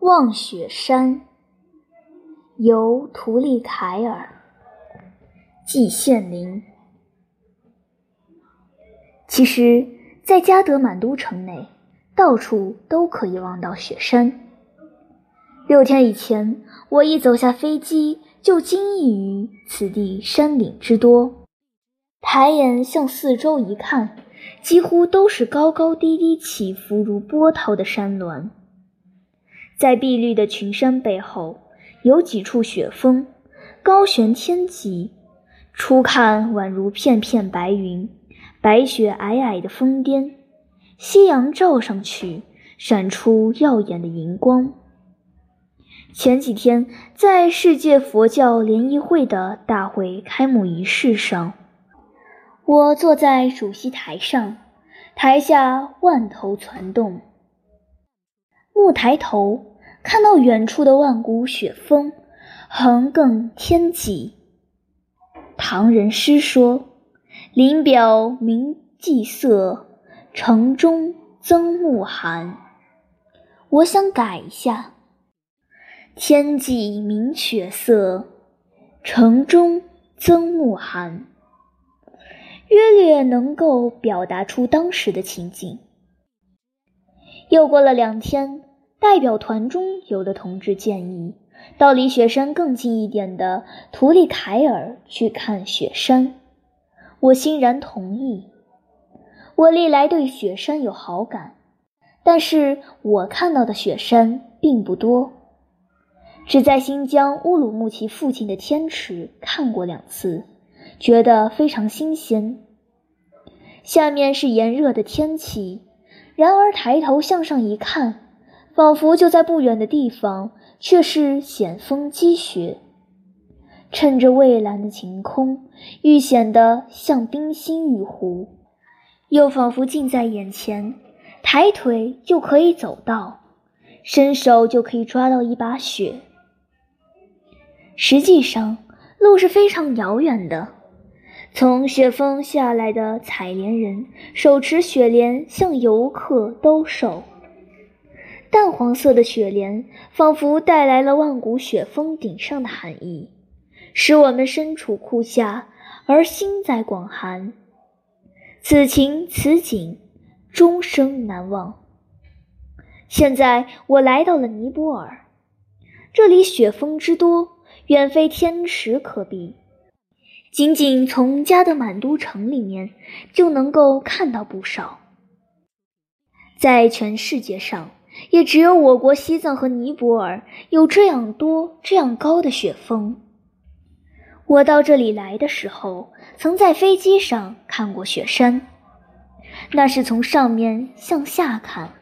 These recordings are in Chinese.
望雪山，由图利凯尔。季羡林。其实，在加德满都城内，到处都可以望到雪山。六天以前，我一走下飞机，就惊异于此地山岭之多。抬眼向四周一看，几乎都是高高低低、起伏如波涛的山峦。在碧绿的群山背后，有几处雪峰，高悬天际。初看宛如片片白云，白雪皑皑的峰巅，夕阳照上去，闪出耀眼的银光。前几天在世界佛教联谊会的大会开幕仪式上，我坐在主席台上，台下万头攒动。木抬头，看到远处的万古雪峰，横亘天际。唐人诗说：“林表明霁色，城中增暮寒。”我想改一下：“天际明雪色，城中增暮寒。”约略能够表达出当时的情景。又过了两天，代表团中有的同志建议。到离雪山更近一点的图利凯尔去看雪山，我欣然同意。我历来对雪山有好感，但是我看到的雪山并不多，只在新疆乌鲁木齐附近的天池看过两次，觉得非常新鲜。下面是炎热的天气，然而抬头向上一看，仿佛就在不远的地方。却是险峰积雪，趁着蔚蓝的晴空，愈显得像冰心玉壶，又仿佛近在眼前，抬腿就可以走到，伸手就可以抓到一把雪。实际上，路是非常遥远的。从雪峰下来的采莲人，手持雪莲向游客兜售。淡黄色的雪莲，仿佛带来了万古雪峰顶上的寒意，使我们身处酷夏而心在广寒。此情此景，终生难忘。现在我来到了尼泊尔，这里雪峰之多，远非天池可比。仅仅从加德满都城里面就能够看到不少。在全世界上。也只有我国西藏和尼泊尔有这样多、这样高的雪峰。我到这里来的时候，曾在飞机上看过雪山，那是从上面向下看。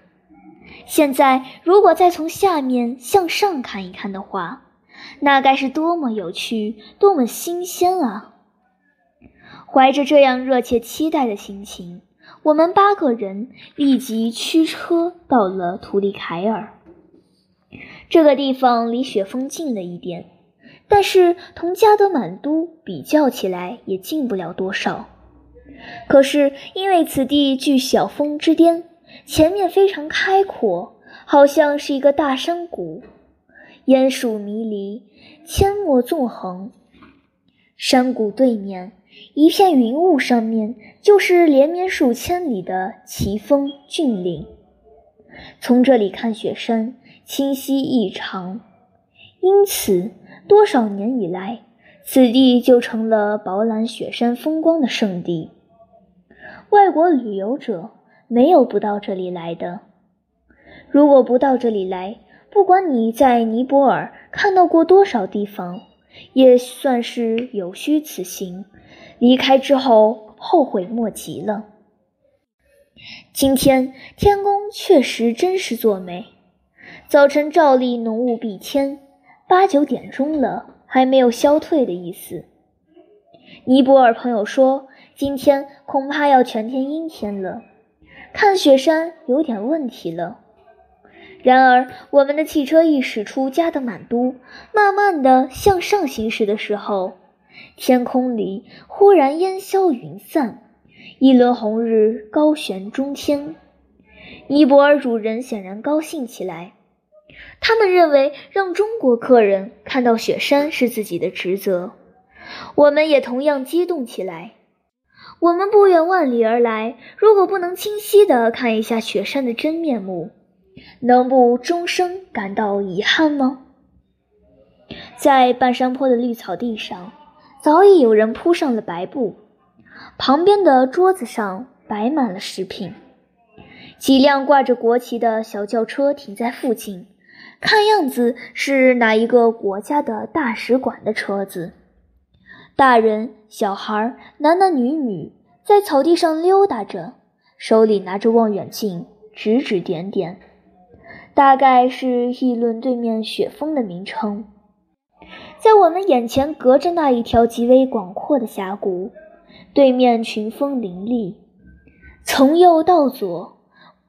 现在如果再从下面向上看一看的话，那该是多么有趣、多么新鲜啊！怀着这样热切期待的心情。我们八个人立即驱车到了图里凯尔。这个地方离雪峰近了一点，但是同加德满都比较起来也近不了多少。可是因为此地距小峰之巅，前面非常开阔，好像是一个大山谷，烟树迷离，阡陌纵横。山谷对面。一片云雾上面，就是连绵数千里的奇峰峻岭。从这里看雪山，清晰异常。因此，多少年以来，此地就成了饱览雪山风光的圣地。外国旅游者没有不到这里来的。如果不到这里来，不管你在尼泊尔看到过多少地方，也算是有虚此行。离开之后，后悔莫及了。今天天公确实真是作美，早晨照例浓雾蔽天，八九点钟了还没有消退的意思。尼泊尔朋友说，今天恐怕要全天阴天了，看雪山有点问题了。然而，我们的汽车一驶出加德满都，慢慢的向上行驶的时候。天空里忽然烟消云散，一轮红日高悬中天。尼泊尔主人显然高兴起来，他们认为让中国客人看到雪山是自己的职责，我们也同样激动起来。我们不远万里而来，如果不能清晰地看一下雪山的真面目，能不终生感到遗憾吗？在半山坡的绿草地上，早已有人铺上了白布，旁边的桌子上摆满了食品。几辆挂着国旗的小轿车停在附近，看样子是哪一个国家的大使馆的车子。大人、小孩、男男女女在草地上溜达着，手里拿着望远镜，指指点点，大概是议论对面雪峰的名称。在我们眼前，隔着那一条极为广阔的峡谷，对面群峰林立，从右到左。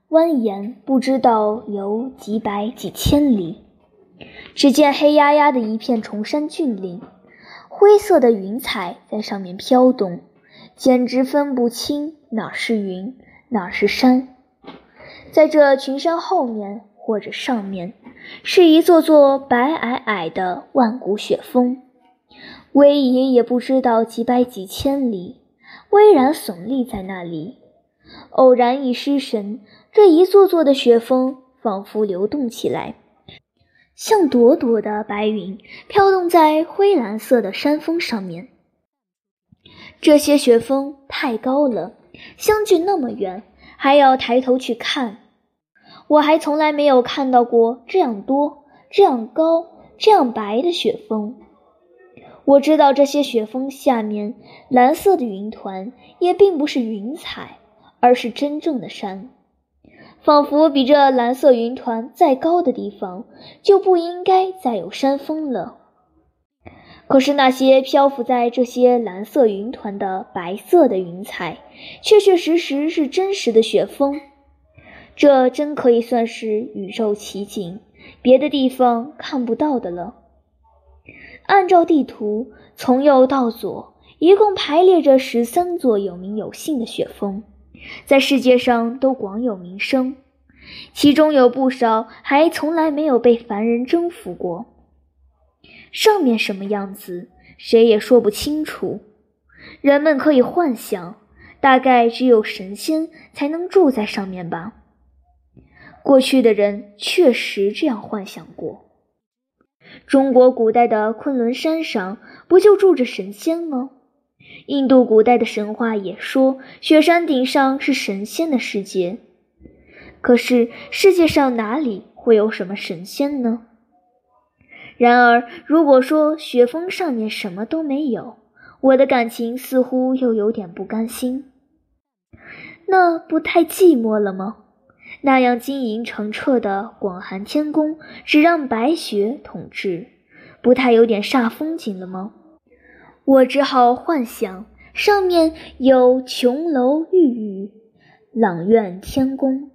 蜿蜒不知道有几百几千里，只见黑压压的一片崇山峻岭，灰色的云彩在上面飘动，简直分不清哪是云，哪是山。在这群山后面或者上面，是一座座白皑皑的万古雪峰，逶迤也不知道几百几千里，巍然耸立在那里。偶然一失神。这一座座的雪峰仿佛流动起来，像朵朵的白云飘动在灰蓝色的山峰上面。这些雪峰太高了，相距那么远，还要抬头去看。我还从来没有看到过这样多、这样高、这样白的雪峰。我知道这些雪峰下面蓝色的云团也并不是云彩，而是真正的山。仿佛比这蓝色云团再高的地方，就不应该再有山峰了。可是那些漂浮在这些蓝色云团的白色的云彩，确确实实是真实的雪峰。这真可以算是宇宙奇景，别的地方看不到的了。按照地图，从右到左，一共排列着十三座有名有姓的雪峰。在世界上都广有名声，其中有不少还从来没有被凡人征服过。上面什么样子，谁也说不清楚。人们可以幻想，大概只有神仙才能住在上面吧。过去的人确实这样幻想过。中国古代的昆仑山上，不就住着神仙吗？印度古代的神话也说，雪山顶上是神仙的世界。可是世界上哪里会有什么神仙呢？然而，如果说雪峰上面什么都没有，我的感情似乎又有点不甘心。那不太寂寞了吗？那样晶莹澄澈的广寒天宫，只让白雪统治，不太有点煞风景了吗？我只好幻想，上面有琼楼玉宇、朗苑天宫，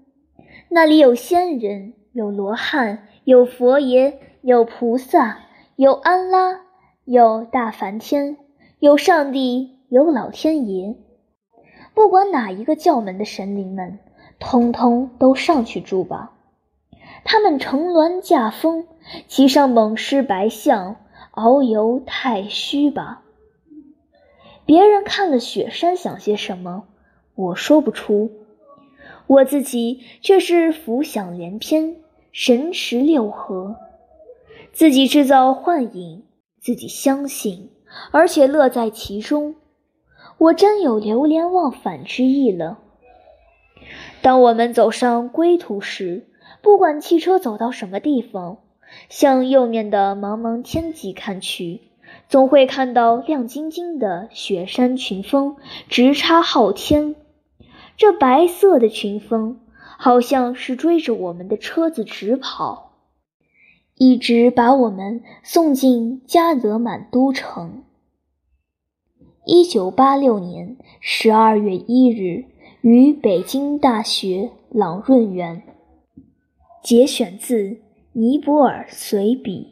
那里有仙人，有罗汉，有佛爷，有菩萨，有安拉，有大梵天，有上帝，有老天爷。不管哪一个教门的神灵们，通通都上去住吧。他们乘鸾驾风，骑上猛狮白象，遨游太虚吧。别人看了雪山想些什么，我说不出。我自己却是浮想联翩，神驰六合，自己制造幻影，自己相信，而且乐在其中。我真有流连忘返之意了。当我们走上归途时，不管汽车走到什么地方，向右面的茫茫天际看去。总会看到亮晶晶的雪山群峰直插昊天，这白色的群峰好像是追着我们的车子直跑，一直把我们送进加德满都城。一九八六年十二月一日，于北京大学朗润园。节选自《尼泊尔随笔》。